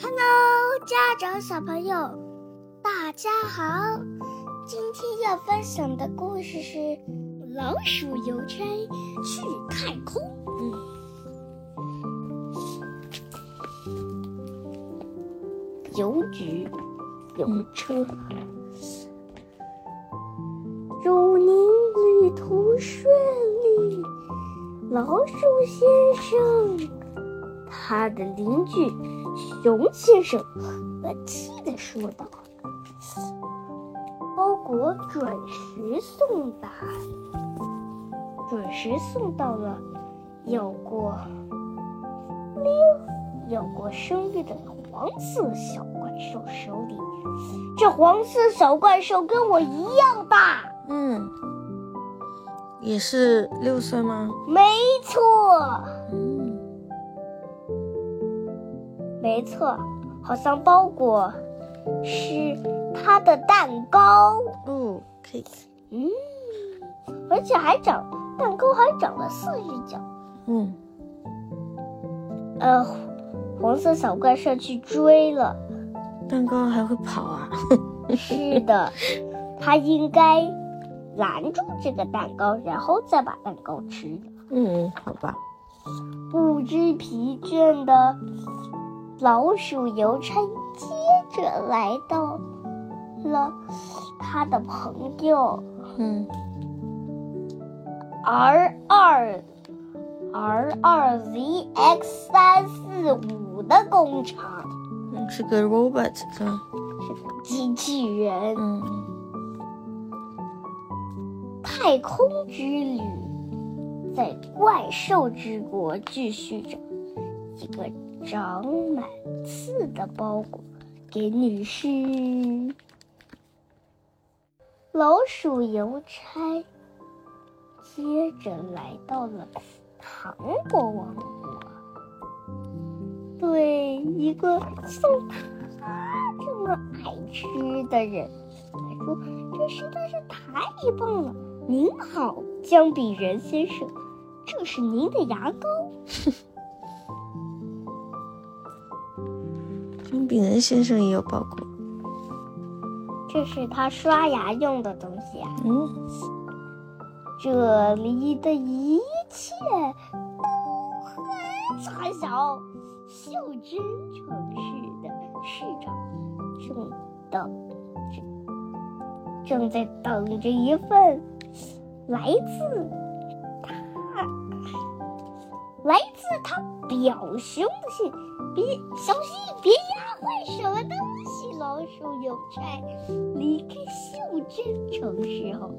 Hello，家长小朋友，大家好！今天要分享的故事是《老鼠邮差去太空》。邮局邮车，祝您旅途顺利，老鼠先生。他的邻居熊先生和气地说道：“包裹准时送达，准时送到了，有过六，有过生日的黄色小怪兽手里。这黄色小怪兽跟我一样大，嗯，也是六岁吗？没错。”没错，好像包裹是他的蛋糕哦，cake。嗯，而且还长蛋糕还长了四只脚。嗯，呃，黄色小怪兽去追了，蛋糕还会跑啊？是的，它应该拦住这个蛋糕，然后再把蛋糕吃了。嗯，好吧。不知疲倦的。老鼠邮差接着来到了他的朋友，嗯，R 二 R 二 Z X 三四五的工厂，嗯，是个 robot，是个机器人。嗯，太空之旅在怪兽之国继续着，一个。长满刺的包裹给女士。老鼠邮差接着来到了糖果王国，对一个送他这么爱吃的人来说，这实在是太棒了。您好，姜饼人先生，这是您的牙膏。病人先生也有包裹，这是他刷牙用的东西啊。嗯，这里的一切都很惨小。袖珍城市的市长正等着，正在等着一份来自他来自他表兄的信。别小心，别压坏什么东西！老鼠邮差离开袖珍城时候，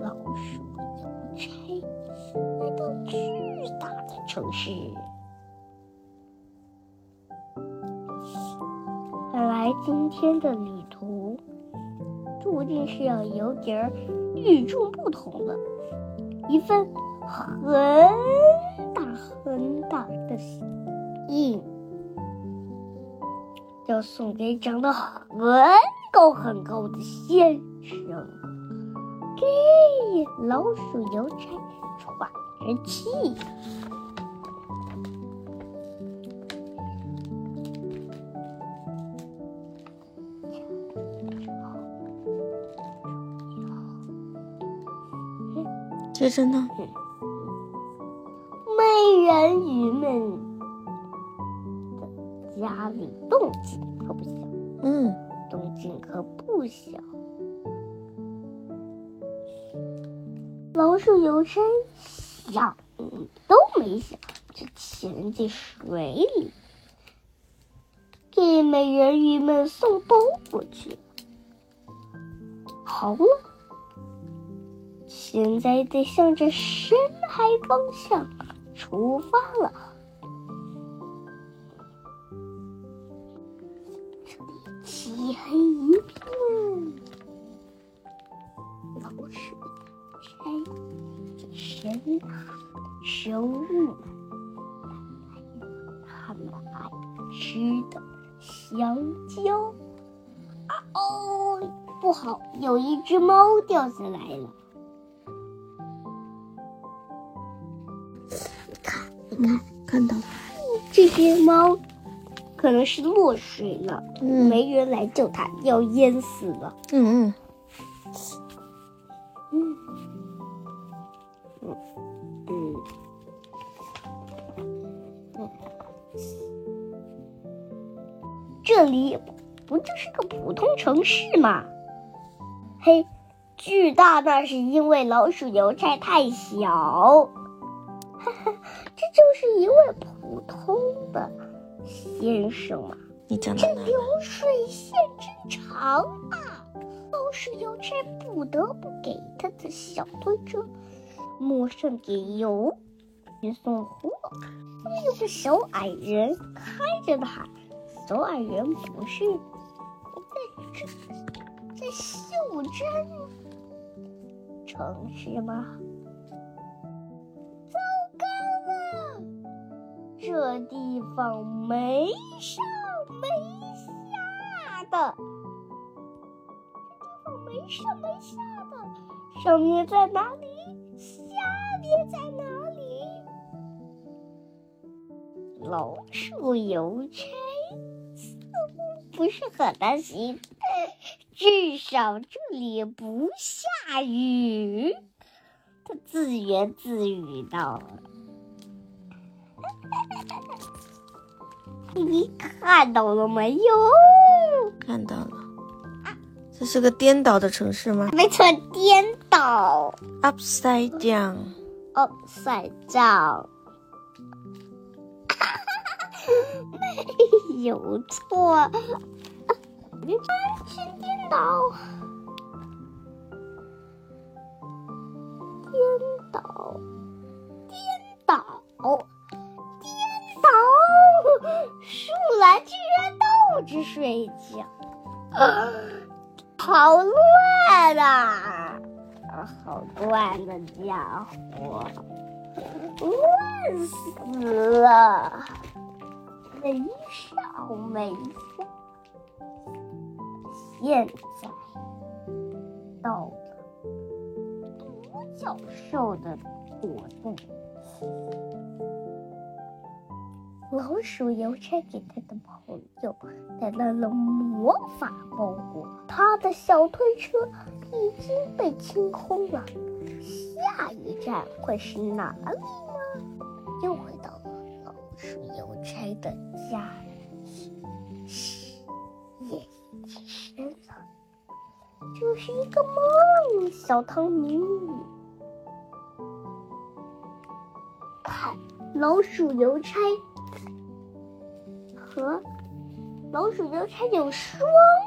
老鼠邮差来到巨大的城市。看来今天的旅途注定是要有点儿与众不同了。一份很大很大的印。要送给长得很高很高的先生，给老鼠邮差喘着气。接着呢？美人鱼们。家里动静可不小，嗯，动静可不小。老鼠邮差想都没想就潜进水里，给美人鱼们送包裹去了。好了，现在得向着深海方向出发了。生物，他们爱吃的香蕉。啊哦，不好，有一只猫掉下来了。你看，你看，看到了，这只猫。可能是落水了，嗯没人来救它，要淹死了。嗯嗯，嗯这里不就是个普通城市吗？嘿，巨大那是因为老鼠邮差太小。哈哈，这就是一位普通的先生嘛。你讲这？流水线真长啊！老鼠邮差不得不给他的小推车抹上点油，去送货。那有个小矮人开着它，左耳人不是在这在袖珍城市吗？糟糕了，这地方没上没下的，这地方没上没下的，上面在哪里？下面在哪里？老鼠邮差不是很担心，至少这里不下雨。他自言自语道。你看到了没有？看到了，这是个颠倒的城市吗没错，颠倒？Upside down。，upside down，没有错，完全颠倒，颠倒，颠倒，颠倒，树懒居然倒着睡觉，好乱啊！好乱的家伙，乱死了！没上没下，现在到了独角兽的国度。老鼠邮差给他的朋友带来了魔法包裹，他的小推车已经被清空了。下一站会是哪里呢？又回到了老鼠邮差的家里。嘘，夜已经深了，这是一个梦，小汤米。看，老鼠邮差和老鼠邮差有双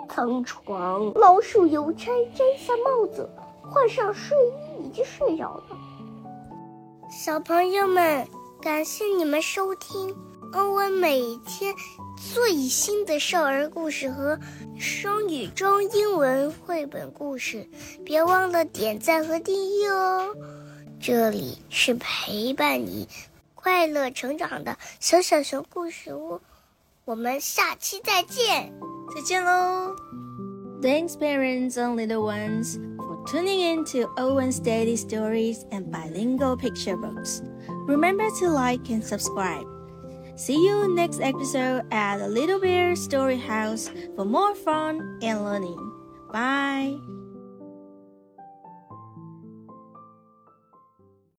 层床。老鼠邮差摘下帽子，换上睡衣，已经睡着了。小朋友们，感谢你们收听欧文每天最新的少儿故事和双语中英文绘本故事，别忘了点赞和订阅哦。这里是陪伴你快乐成长的小小熊故事屋，我们下期再见。再见喽！Thanks, parents and little ones, for tuning in to Owen's Daily Stories and Bilingual Picture Books. Remember to like and subscribe. See you next episode at the Little Bear Story House for more fun and learning. Bye.